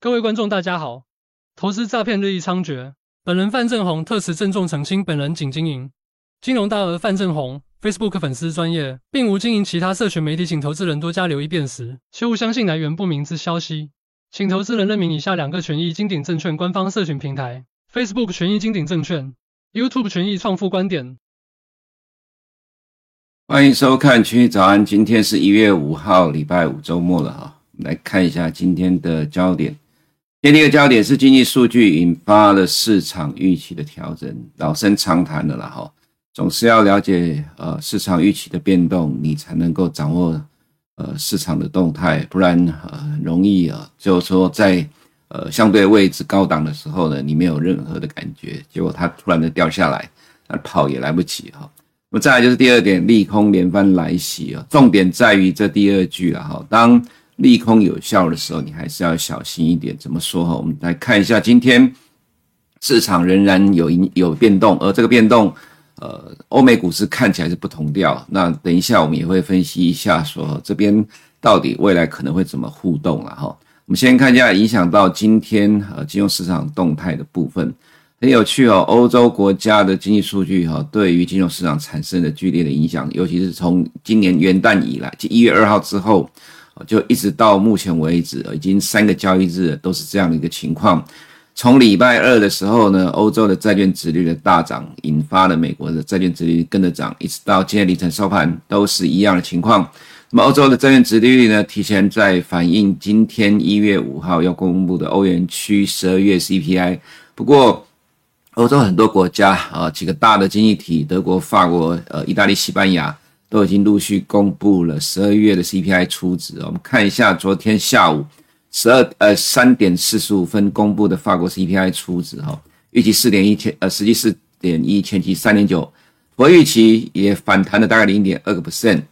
各位观众，大家好。投资诈骗日益猖獗，本人范正宏特此郑重澄清，本人仅经营金融大鳄范正宏 Facebook 粉丝专业，并无经营其他社群媒体，请投资人多加留意辨识，切勿相信来源不明之消息。请投资人认明以下两个权益金鼎证券官方社群平台：Facebook 权益金鼎证券，YouTube 权益创富观点。欢迎收看《群益早安》，今天是一月五号，礼拜五周末了哈，来看一下今天的焦点。今天第一个焦点是经济数据引发了市场预期的调整，老生常谈的了哈，总是要了解呃市场预期的变动，你才能够掌握呃市场的动态，不然呃很容易啊，就是说在呃相对位置高档的时候呢，你没有任何的感觉，结果它突然的掉下来，那跑也来不及哈。那么再来就是第二点，利空连番来袭啊，重点在于这第二句了哈，当。利空有效的时候，你还是要小心一点。怎么说哈？我们来看一下，今天市场仍然有有变动，而这个变动，呃，欧美股市看起来是不同调。那等一下我们也会分析一下，说这边到底未来可能会怎么互动了哈。我们先看一下影响到今天呃金融市场动态的部分，很有趣哦。欧洲国家的经济数据哈，对于金融市场产生了剧烈的影响，尤其是从今年元旦以来，就一月二号之后。就一直到目前为止，已经三个交易日都是这样的一个情况。从礼拜二的时候呢，欧洲的债券殖率的大涨，引发了美国的债券殖率跟着涨，一直到今天凌晨收盘都是一样的情况。那么欧洲的债券殖利率呢，提前在反映今天一月五号要公布的欧元区十二月 CPI。不过，欧洲很多国家啊，几个大的经济体，德国、法国、呃、意大利、西班牙。都已经陆续公布了十二月的 CPI 初值。我们看一下昨天下午十二呃三点四十五分公布的法国 CPI 初值哈，预期四点一千呃实际四点一，前期三点九，符合预期也反弹了大概零点二个 percent。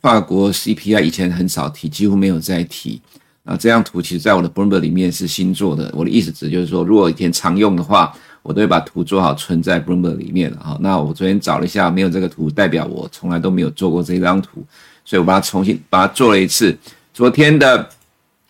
法国 CPI 以前很少提，几乎没有再提。啊，这张图其实在我的 Bloomberg 里面是新做的。我的意思指就是说，如果以前常用的话。我都会把图做好，存在 Bloomberg 里面哈。那我昨天找了一下，没有这个图，代表我从来都没有做过这张图，所以我把它重新把它做了一次。昨天的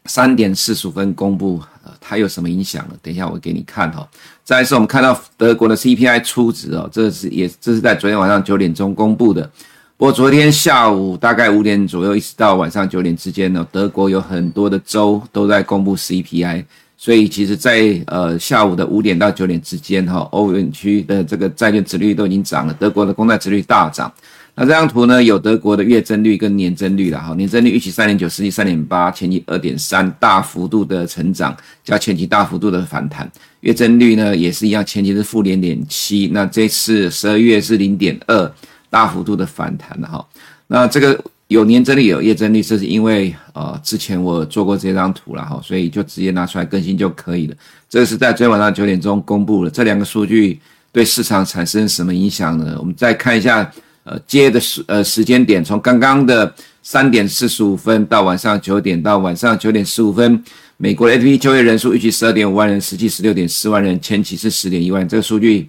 三点四十五分公布，它有什么影响呢？等一下我给你看哈。再来是我们看到德国的 CPI 初值哦，这是也这是在昨天晚上九点钟公布的。不过昨天下午大概五点左右，一直到晚上九点之间呢，德国有很多的州都在公布 CPI。所以其实在，呃下午的五点到九点之间，哈，欧元区的这个债券殖率都已经涨了，德国的公债殖率大涨。那这张图呢，有德国的月增率跟年增率了，哈，年增率预期三点九，实际三点八，前期二点三，大幅度的成长，加前期大幅度的反弹。月增率呢也是一样，前期是负零点七，那这次十二月是零点二，大幅度的反弹了，哈。那这个。有年增率，有月增率，这是因为呃之前我做过这张图了哈，所以就直接拿出来更新就可以了。这是在昨天晚上九点钟公布了，这两个数据对市场产生什么影响呢？我们再看一下呃接的时呃时间点，从刚刚的三点四十五分到晚上九点到晚上九点十五分，美国的 ADP 就业人数预期十二点五万人，实际十六点四万人，前期是十点一万，这个数据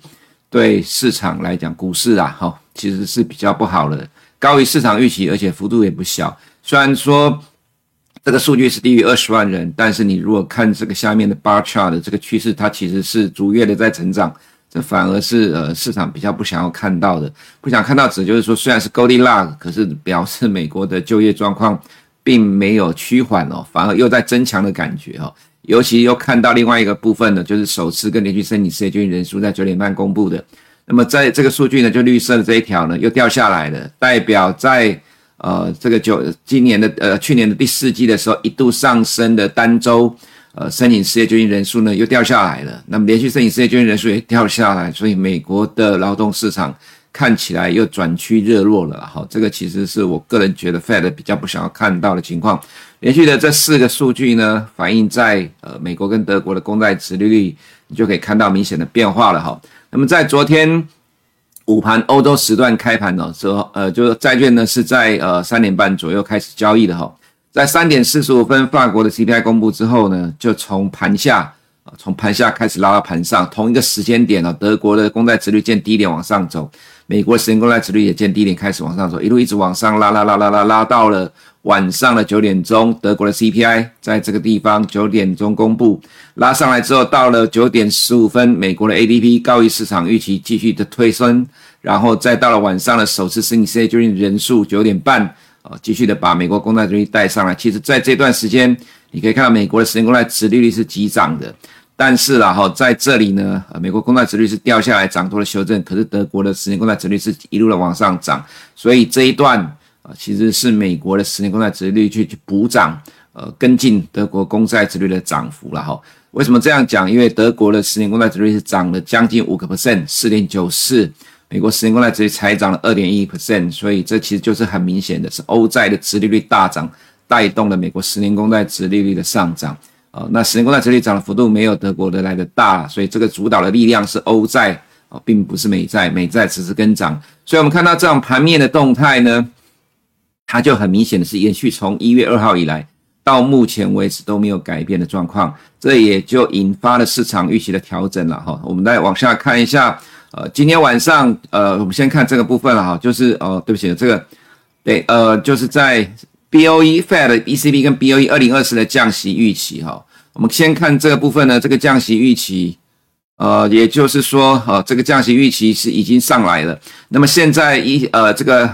对市场来讲，股市啊哈其实是比较不好的。高于市场预期，而且幅度也不小。虽然说这个数据是低于二十万人，但是你如果看这个下面的 bar chart 的这个趋势，它其实是逐月的在成长。这反而是呃市场比较不想要看到的，不想看到指就是说，虽然是 g o l d i l o c k 可是表示美国的就业状况并没有趋缓哦，反而又在增强的感觉哦。尤其又看到另外一个部分呢，就是首次跟连续申请失业救济人数在九点半公布的。那么在这个数据呢，就绿色的这一条呢，又掉下来了，代表在呃这个九今年的呃去年的第四季的时候一度上升的单周呃申请失业救济人数呢又掉下来了，那么连续申请失业救济人数也掉下来，所以美国的劳动市场看起来又转趋热络了。好，这个其实是我个人觉得 Fed 比较不想要看到的情况。连续的这四个数据呢，反映在呃美国跟德国的公债殖利率，你就可以看到明显的变化了哈。那么在昨天午盘欧洲时段开盘的时候，呃，就是债券呢是在呃三点半左右开始交易的哈，在三点四十五分法国的 CPI 公布之后呢，就从盘下从盘下开始拉到盘上，同一个时间点呢，德国的公债殖率见低点往上走，美国十年公债殖率也见低点开始往上走，一路一直往上拉拉拉拉拉拉到了晚上的九点钟，德国的 CPI 在这个地方九点钟公布，拉上来之后，到了九点十五分，美国的 ADP 高于市场预期，继续的推升，然后再到了晚上的首次申请失业救济人数九点半，啊，继续的把美国公债殖率带上来。其实，在这段时间，你可以看到美国的十年公债殖利率是急涨的。但是啦，哈，在这里呢，美国公债殖率是掉下来，涨多了修正。可是德国的十年公债殖率是一路的往上涨，所以这一段啊，其实是美国的十年公债殖率去去补涨，呃，跟进德国公债殖率的涨幅了哈。为什么这样讲？因为德国的十年公债殖率是涨了将近五个 percent，四点九四，美国十年公债殖率才涨了二点一 percent，所以这其实就是很明显的是欧债的殖利率大涨，带动了美国十年公债殖利率的上涨。哦，那十年公债殖利率涨的幅度没有德国的来的大，所以这个主导的力量是欧债哦，并不是美债，美债只是跟涨。所以我们看到这样盘面的动态呢，它就很明显的是延续从一月二号以来到目前为止都没有改变的状况，这也就引发了市场预期的调整了哈。我们再往下看一下，呃，今天晚上，呃，我们先看这个部分了哈，就是哦，对不起，这个对，呃，就是在。B O E Fed E C B 跟 B O E 二零二四的降息预期哈，我们先看这个部分呢，这个降息预期，呃，也就是说，哈，这个降息预期是已经上来了。那么现在一呃这个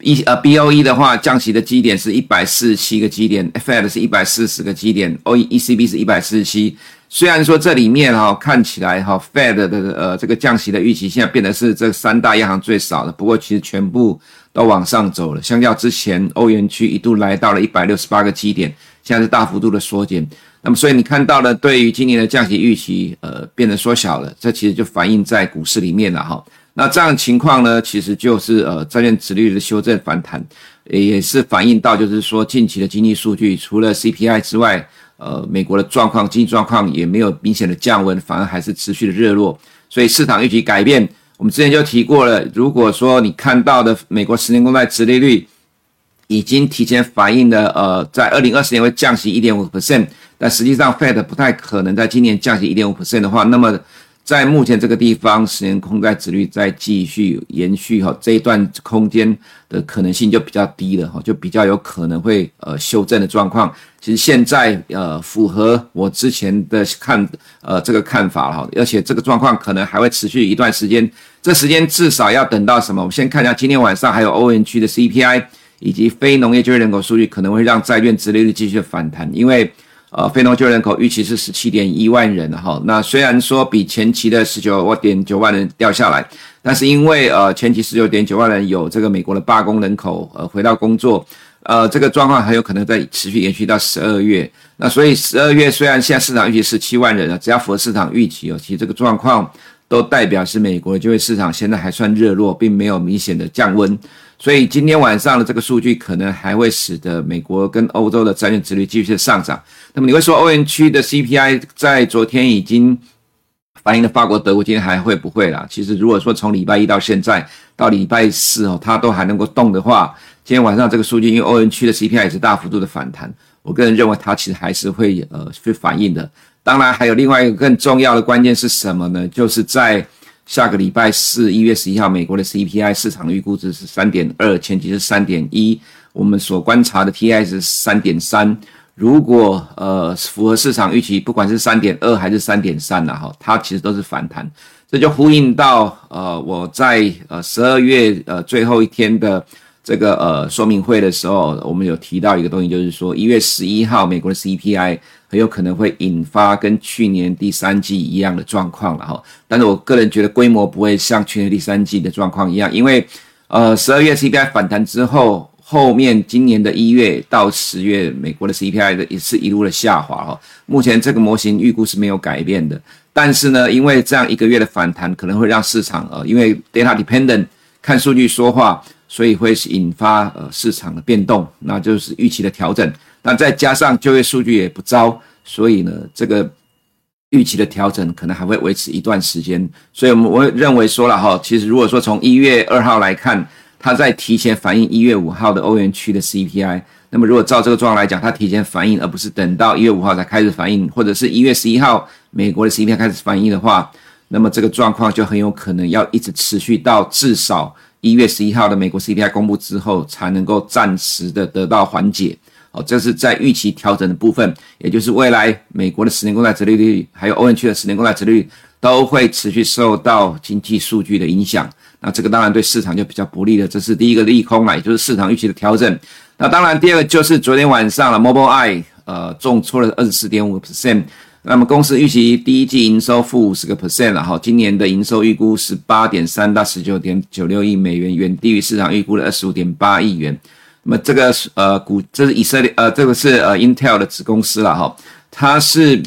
一呃 B O E 的话，降息的基点是一百四十七个基点，Fed 是一百四十个基点，O E E C B 是一百四十七。虽然说这里面哈看起来哈 Fed 的呃这个降息的预期现在变得是这三大央行最少的，不过其实全部。都往上走了，相较之前，欧元区一度来到了一百六十八个基点，现在是大幅度的缩减。那么，所以你看到了，对于今年的降息预期，呃，变得缩小了，这其实就反映在股市里面了哈。那这样情况呢，其实就是呃，债券殖率的修正反弹，也是反映到就是说近期的经济数据，除了 CPI 之外，呃，美国的状况，经济状况也没有明显的降温，反而还是持续的热络，所以市场预期改变。我们之前就提过了，如果说你看到的美国十年公债殖利率已经提前反映了，呃，在二零二四年会降息一点五 percent，但实际上 Fed 不太可能在今年降息一点五 percent 的话，那么。在目前这个地方，十年公债殖率再继续延续哈，这一段空间的可能性就比较低了哈，就比较有可能会呃修正的状况。其实现在呃符合我之前的看呃这个看法哈，而且这个状况可能还会持续一段时间。这时间至少要等到什么？我们先看一下今天晚上还有欧元区的 CPI 以及非农业就业人口数据，可能会让债券殖利率继续反弹，因为。呃，非农就业人口预期是十七点一万人哈，那虽然说比前期的十九点九万人掉下来，但是因为呃前期十九点九万人有这个美国的罢工人口呃回到工作，呃这个状况很有可能在持续延续到十二月。那所以十二月虽然现在市场预期十七万人了，只要符合市场预期哦，其实这个状况都代表是美国就业市场现在还算热络，并没有明显的降温。所以今天晚上的这个数据可能还会使得美国跟欧洲的债券殖率继续上涨。那么你会说欧元区的 CPI 在昨天已经反映了法国、德国，今天还会不会啦？其实如果说从礼拜一到现在到礼拜四哦，它都还能够动的话，今天晚上这个数据，因为欧元区的 CPI 也是大幅度的反弹，我个人认为它其实还是会呃会反映的。当然还有另外一个更重要的关键是什么呢？就是在。下个礼拜四，一月十一号，美国的 CPI 市场预估值是三点二，前期是三点一，我们所观察的 TI 是三点三。如果呃符合市场预期，不管是三点二还是三点三了哈，它其实都是反弹。这就呼应到呃我在呃十二月呃最后一天的这个呃说明会的时候，我们有提到一个东西，就是说一月十一号美国的 CPI。很有可能会引发跟去年第三季一样的状况了哈，但是我个人觉得规模不会像去年第三季的状况一样，因为呃十二月 CPI 反弹之后，后面今年的一月到十月，美国的 CPI 的也是一路的下滑哈。目前这个模型预估是没有改变的，但是呢，因为这样一个月的反弹可能会让市场呃，因为 data dependent 看数据说话，所以会引发呃市场的变动，那就是预期的调整。那再加上就业数据也不糟，所以呢，这个预期的调整可能还会维持一段时间。所以我们我会认为说了哈，其实如果说从一月二号来看，它在提前反映一月五号的欧元区的 CPI。那么如果照这个状况来讲，它提前反映，而不是等到一月五号才开始反映，或者是一月十一号美国的 CPI 开始反映的话，那么这个状况就很有可能要一直持续到至少一月十一号的美国 CPI 公布之后，才能够暂时的得到缓解。哦，这是在预期调整的部分，也就是未来美国的十年公债殖利率，还有欧元区的十年公债殖利率都会持续受到经济数据的影响。那这个当然对市场就比较不利了，这是第一个利空啊，也就是市场预期的调整。那当然，第二个就是昨天晚上了，Mobileye 呃重挫了二十四点五 percent。那么公司预期第一季营收负五十个 percent 了哈，今年的营收预估十八点三到十九点九六亿美元，远低于市场预估的二十五点八亿元。那么这个呃股，这是以色列呃这个是呃 Intel 的子公司了哈，它是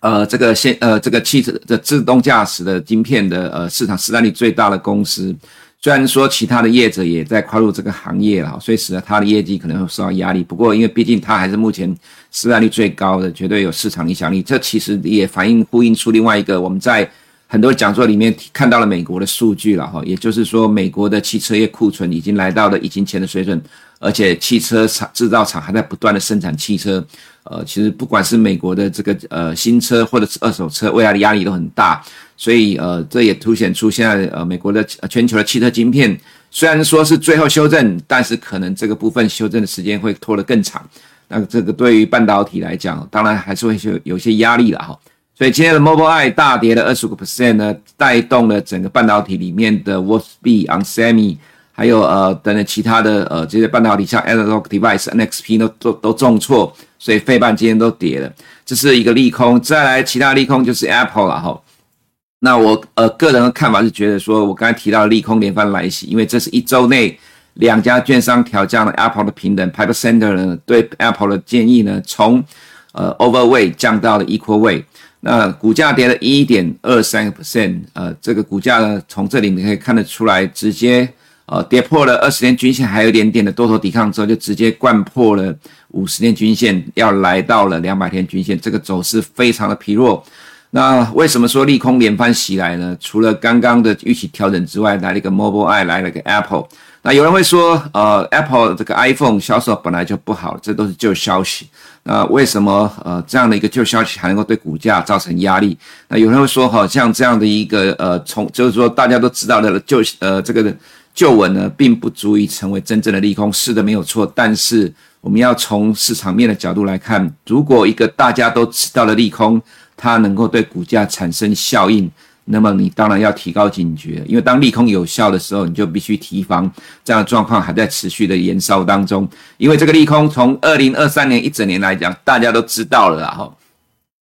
呃这个现呃这个汽车的自动驾驶的晶片的呃市场市占率最大的公司。虽然说其他的业者也在跨入这个行业了，所以使得它的业绩可能会受到压力。不过因为毕竟它还是目前市占率最高的，绝对有市场影响力。这其实也反映呼应出另外一个我们在很多讲座里面看到了美国的数据了哈，也就是说美国的汽车业库存已经来到了疫情前的水准。而且汽车厂制造厂还在不断的生产汽车，呃，其实不管是美国的这个呃新车或者是二手车，未来的压力都很大，所以呃，这也凸显出现在呃美国的全球的汽车晶片虽然说是最后修正，但是可能这个部分修正的时间会拖得更长。那这个对于半导体来讲，当然还是会有有些压力了哈。所以今天的 Mobileye 大跌了二十五个 percent 呢，带动了整个半导体里面的 Wolfspeed、onsemi 还有呃等等其他的呃这些半导体像 Analog Device、NXP 都都都重挫，所以费半今天都跌了，这是一个利空。再来其他利空就是 Apple 了哈。那我呃个人的看法是觉得说，我刚才提到利空连番来袭，因为这是一周内两家券商调降了 Apple 的评等，Piper Sandler 呢对 Apple 的建议呢从呃 Overweight 降到了 Equal Weight，那股价跌了一点二三个 percent，呃这个股价呢从这里你可以看得出来直接。呃，跌破了二十天均线，还有一点点的多头抵抗之后，就直接掼破了五十天均线，要来到了两百天均线，这个走势非常的疲弱。那为什么说利空连番袭来呢？除了刚刚的预期调整之外，来了一个 Mobileye，来了一个 Apple。那有人会说，呃，Apple 这个 iPhone 销售本来就不好，这都是旧消息。那为什么呃这样的一个旧消息还能够对股价造成压力？那有人会说，好像这样的一个呃从就是说大家都知道的旧呃这个。旧闻呢，并不足以成为真正的利空。是的，没有错。但是我们要从市场面的角度来看，如果一个大家都知道的利空，它能够对股价产生效应，那么你当然要提高警觉。因为当利空有效的时候，你就必须提防这样的状况还在持续的延烧当中。因为这个利空从二零二三年一整年来讲，大家都知道了，然后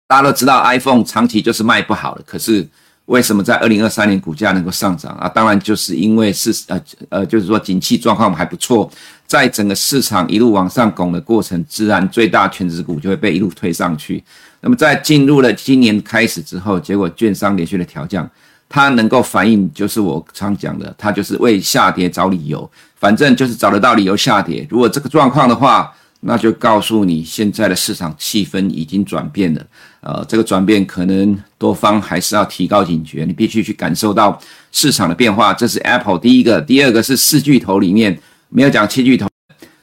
大家都知道 iPhone 长期就是卖不好的，可是。为什么在二零二三年股价能够上涨啊？当然就是因为是呃呃，就是说景气状况还不错，在整个市场一路往上拱的过程，自然最大全值股就会被一路推上去。那么在进入了今年开始之后，结果券商连续的调降，它能够反映就是我常讲的，它就是为下跌找理由，反正就是找得到理由下跌。如果这个状况的话，那就告诉你，现在的市场气氛已经转变了。呃，这个转变可能多方还是要提高警觉，你必须去感受到市场的变化。这是 Apple 第一个，第二个是四巨头里面没有讲七巨头，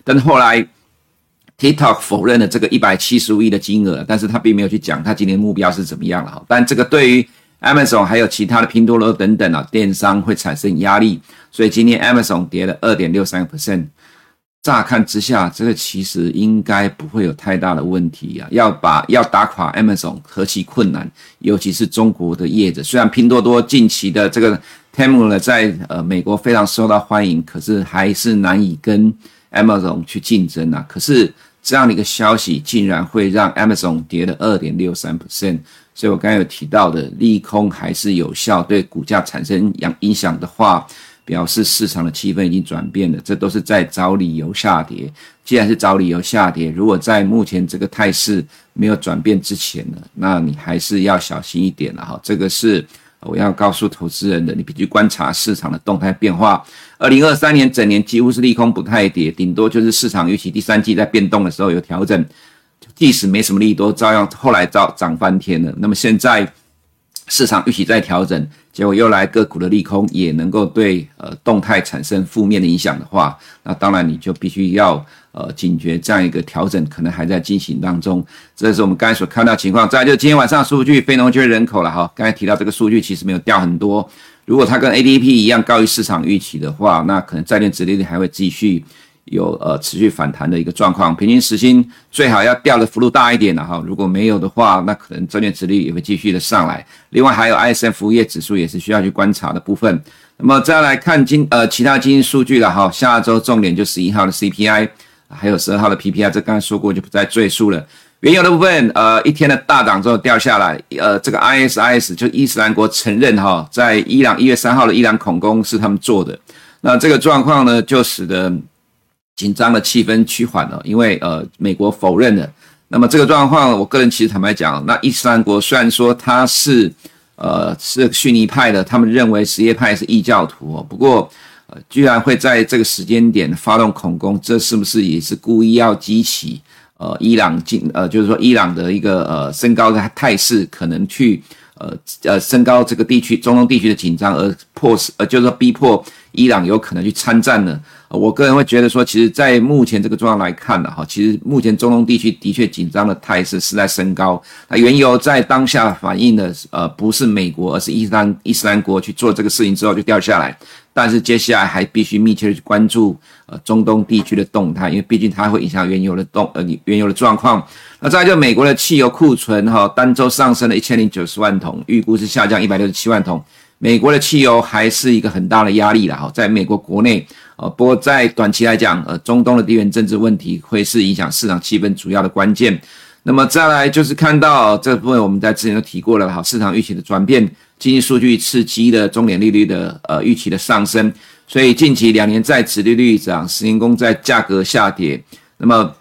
但是后来 TikTok 否认了这个一百七十五亿的金额，但是他并没有去讲他今年目标是怎么样了。但这个对于 Amazon 还有其他的拼多多等等啊电商会产生压力，所以今天 Amazon 跌了二点六三个 percent。乍看之下，这个其实应该不会有太大的问题啊。要把要打垮 Amazon 何其困难，尤其是中国的业者。虽然拼多多近期的这个 Temu 呢，在呃美国非常受到欢迎，可是还是难以跟 Amazon 去竞争啊。可是这样的一个消息，竟然会让 Amazon 跌了二点六三 percent。所以我刚才有提到的利空还是有效，对股价产生影影响的话。表示市场的气氛已经转变了，这都是在找理由下跌。既然是找理由下跌，如果在目前这个态势没有转变之前呢，那你还是要小心一点了哈。这个是我要告诉投资人的，你必须观察市场的动态变化。二零二三年整年几乎是利空不太跌，顶多就是市场预期第三季在变动的时候有调整，即使没什么利多，照样后来照涨翻天了。那么现在。市场预期在调整，结果又来个股的利空，也能够对呃动态产生负面的影响的话，那当然你就必须要呃警觉这样一个调整可能还在进行当中。这是我们刚才所看到的情况。再来就今天晚上数据非农就业人口了哈，刚才提到这个数据其实没有掉很多。如果它跟 ADP 一样高于市场预期的话，那可能债券殖利率还会继续有呃持续反弹的一个状况。平均时薪最好要掉的幅度大一点的哈，如果没有的话，那可能债券殖利率也会继续的上来。另外还有 ISM 服务业指数也是需要去观察的部分。那么再来看经呃其他经济数据了哈，下周重点就十一号的 CPI，还有十二号的 PPI，这刚才说过就不再赘述了。原油的部分，呃，一天的大涨之后掉下来，呃，这个 ISIS 就伊斯兰国承认哈，在伊朗一月三号的伊朗恐攻是他们做的，那这个状况呢，就使得紧张的气氛趋缓了，因为呃，美国否认了，那么这个状况，我个人其实坦白讲，那伊斯兰国虽然说他是呃是逊尼派的，他们认为什叶派是异教徒哦，不过呃，居然会在这个时间点发动恐攻，这是不是也是故意要激起？呃，伊朗进呃，就是说伊朗的一个呃升高的态势，可能去呃呃升高这个地区中东地区的紧张，而迫使呃就是说逼迫伊朗有可能去参战呢。我个人会觉得说，其实，在目前这个状况来看呢，哈，其实目前中东地区的确紧张的态势是在升高。那原油在当下反映的呃不是美国，而是伊斯兰伊斯兰国去做这个事情之后就掉下来。但是接下来还必须密切的去关注呃中东地区的动态，因为毕竟它会影响原油的动呃原油的状况。那再就美国的汽油库存哈，单周上升了一千零九十万桶，预估是下降一百六十七万桶。美国的汽油还是一个很大的压力了哈，在美国国内呃，不过在短期来讲，呃，中东的地缘政治问题会是影响市场气氛主要的关键。那么再来就是看到这部分，我们在之前都提过了哈，市场预期的转变。经济数据刺激的中点利率的呃预期的上升，所以近期两年债殖利率涨，十年公债价格下跌，那么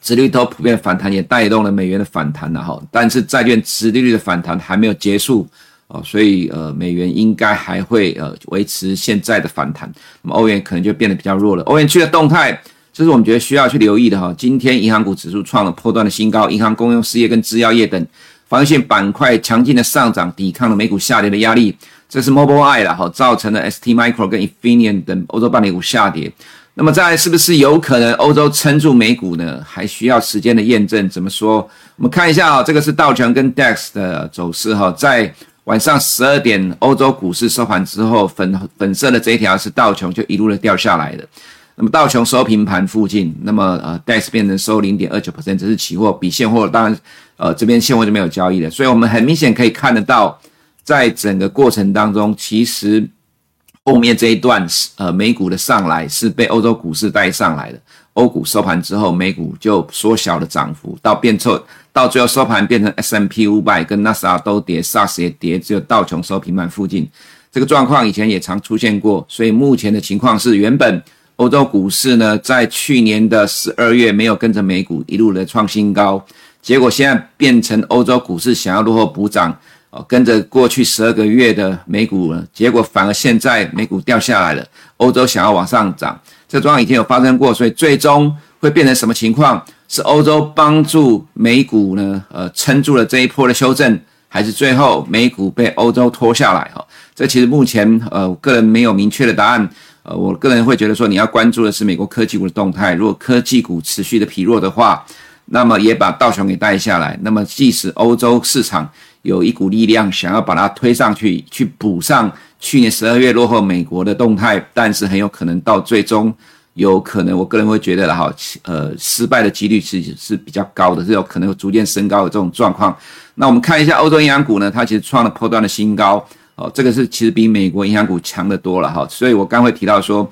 殖利率都普遍反弹，也带动了美元的反弹了哈。但是债券殖利率的反弹还没有结束哦，所以呃美元应该还会呃维持现在的反弹，那么欧元可能就变得比较弱了。欧元区的动态，这是我们觉得需要去留意的哈。今天银行股指数创了波段的新高，银行、公用事业跟制药业等。防御性板块强劲的上涨，抵抗了美股下跌的压力，这是 Mobileye 了哈，造成了 ST Micro 跟 Infineon 等欧洲半导股下跌。那么再来是不是有可能欧洲撑住美股呢？还需要时间的验证。怎么说？我们看一下啊，这个是道琼跟 DAX 的走势哈，在晚上十二点欧洲股市收盘之后，粉粉色的这一条是道琼就一路的掉下来的。那么道琼收平盘附近，那么呃 DAX 变成收零点二九 percent，这是期货比现货当然。呃，这边现货就没有交易了，所以我们很明显可以看得到，在整个过程当中，其实后面这一段是呃美股的上来是被欧洲股市带上来的。欧股收盘之后，美股就缩小了涨幅，到变臭，到最后收盘变成 S&P 500跟纳斯达都跌，SARS 也跌，只有道琼收平板附近。这个状况以前也常出现过，所以目前的情况是，原本欧洲股市呢在去年的十二月没有跟着美股一路的创新高。结果现在变成欧洲股市想要落后补涨，哦，跟着过去十二个月的美股，结果反而现在美股掉下来了，欧洲想要往上涨，这状况以前有发生过，所以最终会变成什么情况？是欧洲帮助美股呢？呃，撑住了这一波的修正，还是最后美股被欧洲拖下来？哈，这其实目前呃，我个人没有明确的答案。呃，我个人会觉得说，你要关注的是美国科技股的动态，如果科技股持续的疲弱的话。那么也把道琼给带下来。那么即使欧洲市场有一股力量想要把它推上去，去补上去年十二月落后美国的动态，但是很有可能到最终有可能，我个人会觉得了哈，呃，失败的几率其实是比较高的，是有可能会逐渐升高的这种状况。那我们看一下欧洲银行股呢，它其实创了破断的新高，哦，这个是其实比美国银行股强得多了哈。所以我刚会提到说。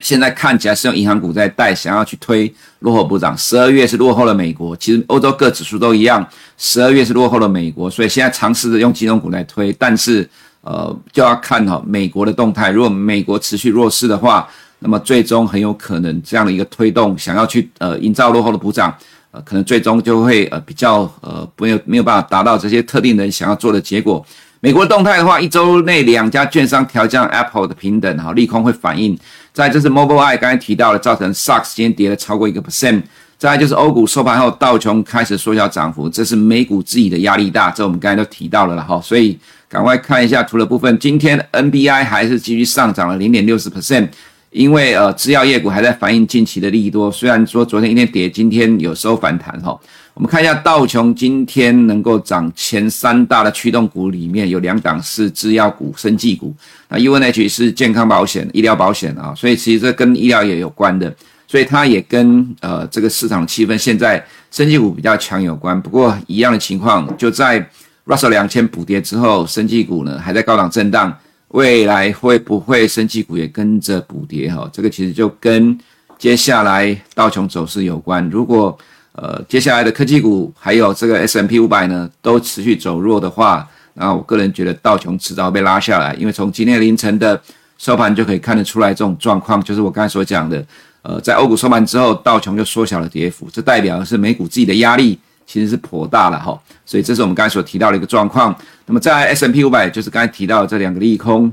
现在看起来是用银行股在带，想要去推落后补涨。十二月是落后了美国，其实欧洲各指数都一样，十二月是落后了美国，所以现在尝试着用金融股来推，但是呃就要看哈美国的动态。如果美国持续弱势的话，那么最终很有可能这样的一个推动，想要去呃营造落后的补涨，呃可能最终就会呃比较呃没有没有办法达到这些特定人想要做的结果。美国动态的话，一周内两家券商调降 Apple 的平等，哈，利空会反映。再来就是 Mobile Eye 刚才提到了，造成 SARS 今天跌了超过一个 percent。再来就是欧股收盘后，道琼开始缩小涨幅，这是美股自己的压力大，这我们刚才都提到了了哈。所以赶快看一下图的部分。今天 NBI 还是继续上涨了零点六十 percent，因为呃，制药业股还在反映近期的利多。虽然说昨天一天跌，今天有收反弹哈。我们看一下道琼今天能够涨前三大的驱动股里面有两档是制药股、生技股，那 UNH 是健康保险、医疗保险啊，所以其实这跟医疗也有关的。所以它也跟呃这个市场气氛现在生技股比较强有关。不过一样的情况，就在 Russell 两千补跌之后，生技股呢还在高档震荡，未来会不会生技股也跟着补跌哈？这个其实就跟接下来道琼走势有关。如果呃接下来的科技股还有这个 S M P 五百呢都持续走弱的话，那我个人觉得道琼迟早被拉下来，因为从今天凌晨的收盘就可以看得出来，这种状况就是我刚才所讲的。呃，在欧股收盘之后，道琼就缩小了跌幅，这代表的是美股自己的压力其实是颇大了哈，所以这是我们刚才所提到的一个状况。那么在 S M P 五百，就是刚才提到的这两个利空，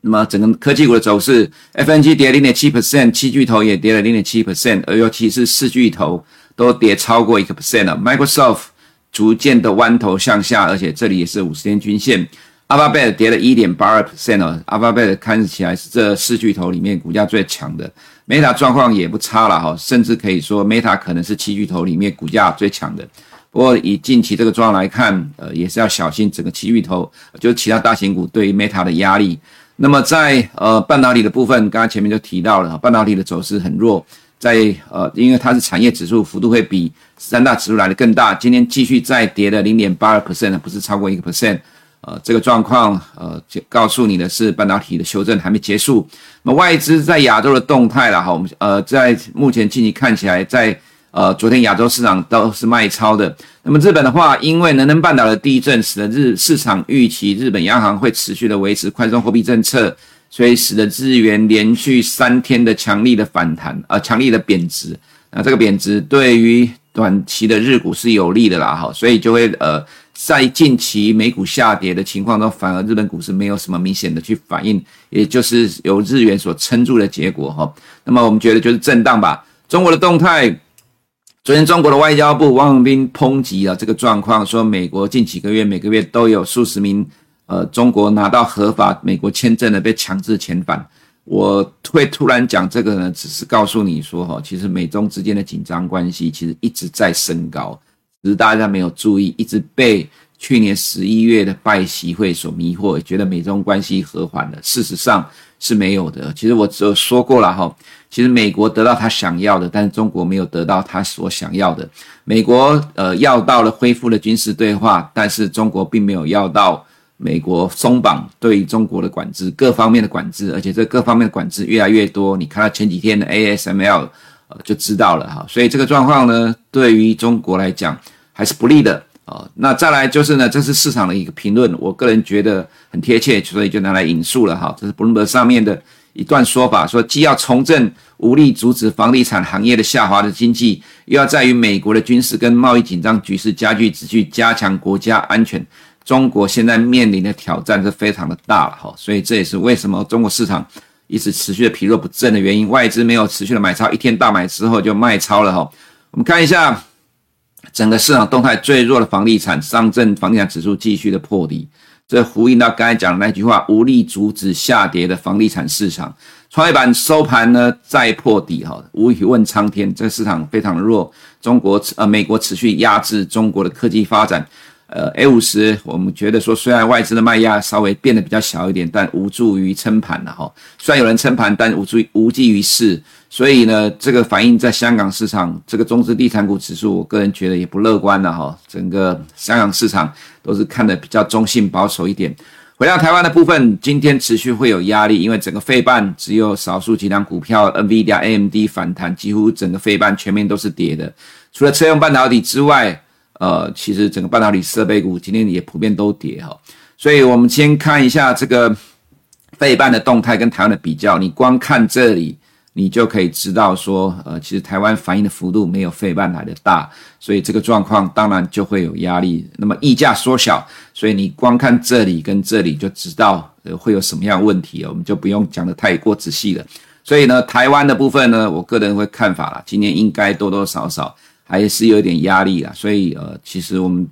那么整个科技股的走势，FNG 跌零点七 percent，七巨头也跌了零点七 percent，而尤其是四巨头都跌超过一个 percent 了。Microsoft 逐渐的弯头向下，而且这里也是五十天均线。Alphabet 跌了一点八二 percent 哦，Alphabet 看起来是这四巨头里面股价最强的。Meta 状况也不差了哈，甚至可以说 Meta 可能是七巨头里面股价最强的。不过以近期这个状况来看，呃，也是要小心整个七巨头，就是其他大型股对于 Meta 的压力。那么在呃半导体的部分，刚刚前面就提到了，半导体的走势很弱，在呃因为它是产业指数幅度会比三大指数来的更大，今天继续再跌了零点八二 percent，不是超过一个 percent。呃，这个状况，呃，就告诉你的是半导体的修正还没结束。那么外资在亚洲的动态了哈，我们呃，在目前近期看起来在，在呃昨天亚洲市场都是卖超的。那么日本的话，因为能登半岛的地震，使得日市场预期日本央行会持续的维持宽松货币政策，所以使得日元连续三天的强力的反弹，呃，强力的贬值。那这个贬值对于短期的日股是有利的啦，哈，所以就会呃。在近期美股下跌的情况中，反而日本股市没有什么明显的去反应，也就是由日元所撑住的结果哈。那么我们觉得就是震荡吧。中国的动态，昨天中国的外交部汪文斌抨击了这个状况，说美国近几个月每个月都有数十名呃中国拿到合法美国签证的被强制遣返。我会突然讲这个呢，只是告诉你说哈，其实美中之间的紧张关系其实一直在升高。只是大家没有注意，一直被去年十一月的拜习会所迷惑，觉得美中关系和缓了。事实上是没有的。其实我只有说过了哈，其实美国得到他想要的，但是中国没有得到他所想要的。美国呃要到了恢复了军事对话，但是中国并没有要到美国松绑对中国的管制，各方面的管制，而且这各方面的管制越来越多。你看到前几天的 ASML。就知道了哈，所以这个状况呢，对于中国来讲还是不利的啊。那再来就是呢，这是市场的一个评论，我个人觉得很贴切，所以就拿来引述了哈。这是 Bloomberg 上面的一段说法，说既要重振无力阻止房地产行业的下滑的经济，又要在于美国的军事跟贸易紧张局势加剧持续加强国家安全。中国现在面临的挑战是非常的大了哈，所以这也是为什么中国市场。一直持续的疲弱不振的原因，外资没有持续的买超，一天大买之后就卖超了哈。我们看一下整个市场动态，最弱的房地产，上证房地产指数继续的破底，这呼应到刚才讲的那句话，无力阻止下跌的房地产市场。创业板收盘呢再破底哈，无语问苍天，这个市场非常的弱。中国呃美国持续压制中国的科技发展。呃，A 五十，我们觉得说，虽然外资的卖压稍微变得比较小一点，但无助于撑盘了哈。虽然有人撑盘，但无助于无济于事。所以呢，这个反映在香港市场，这个中资地产股指数，我个人觉得也不乐观了哈。整个香港市场都是看得比较中性保守一点。回到台湾的部分，今天持续会有压力，因为整个费半只有少数几档股票，NVIDIA、AMD 反弹，几乎整个费半全面都是跌的，除了车用半导体之外。呃，其实整个半导体设备股今天也普遍都跌哈，所以我们先看一下这个费半的动态跟台湾的比较，你光看这里，你就可以知道说，呃，其实台湾反应的幅度没有费半来的大，所以这个状况当然就会有压力。那么溢价缩小，所以你光看这里跟这里就知道呃会有什么样的问题，我们就不用讲得太过仔细了。所以呢，台湾的部分呢，我个人会看法啦，今年应该多多少少。还是有点压力啊。所以呃，其实我们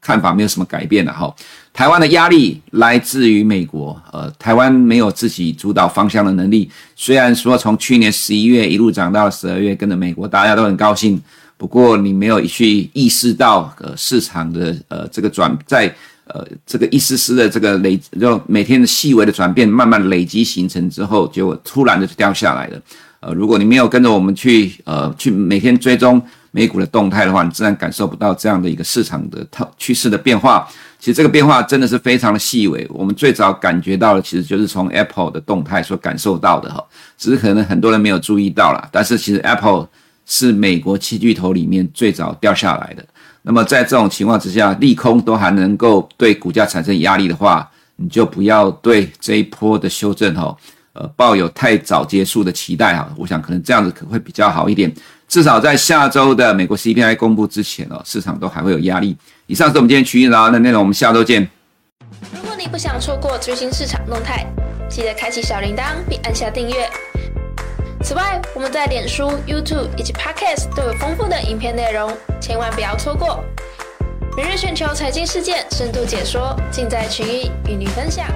看法没有什么改变的哈。台湾的压力来自于美国，呃，台湾没有自己主导方向的能力。虽然说从去年十一月一路涨到十二月，跟着美国，大家都很高兴。不过你没有去意识到，呃，市场的呃这个转在。呃，这个一丝丝的这个累，就每天的细微的转变，慢慢累积形成之后，结果突然的就掉下来了。呃，如果你没有跟着我们去，呃，去每天追踪美股的动态的话，你自然感受不到这样的一个市场的趋势的变化。其实这个变化真的是非常的细微。我们最早感觉到的，其实就是从 Apple 的动态所感受到的哈，只是可能很多人没有注意到啦。但是其实 Apple 是美国七巨头里面最早掉下来的。那么在这种情况之下，利空都还能够对股价产生压力的话，你就不要对这一波的修正哈，呃，抱有太早结束的期待哈。我想可能这样子可会比较好一点。至少在下周的美国 CPI 公布之前哦，市场都还会有压力。以上是我们今天群益早安的内容，我们下周见。如果你不想错过最新市场动态，记得开启小铃铛并按下订阅。此外，我们在脸书、YouTube 以及 Podcast 都有丰富的影片内容，千万不要错过。每日全球财经事件深度解说，尽在群益与你分享。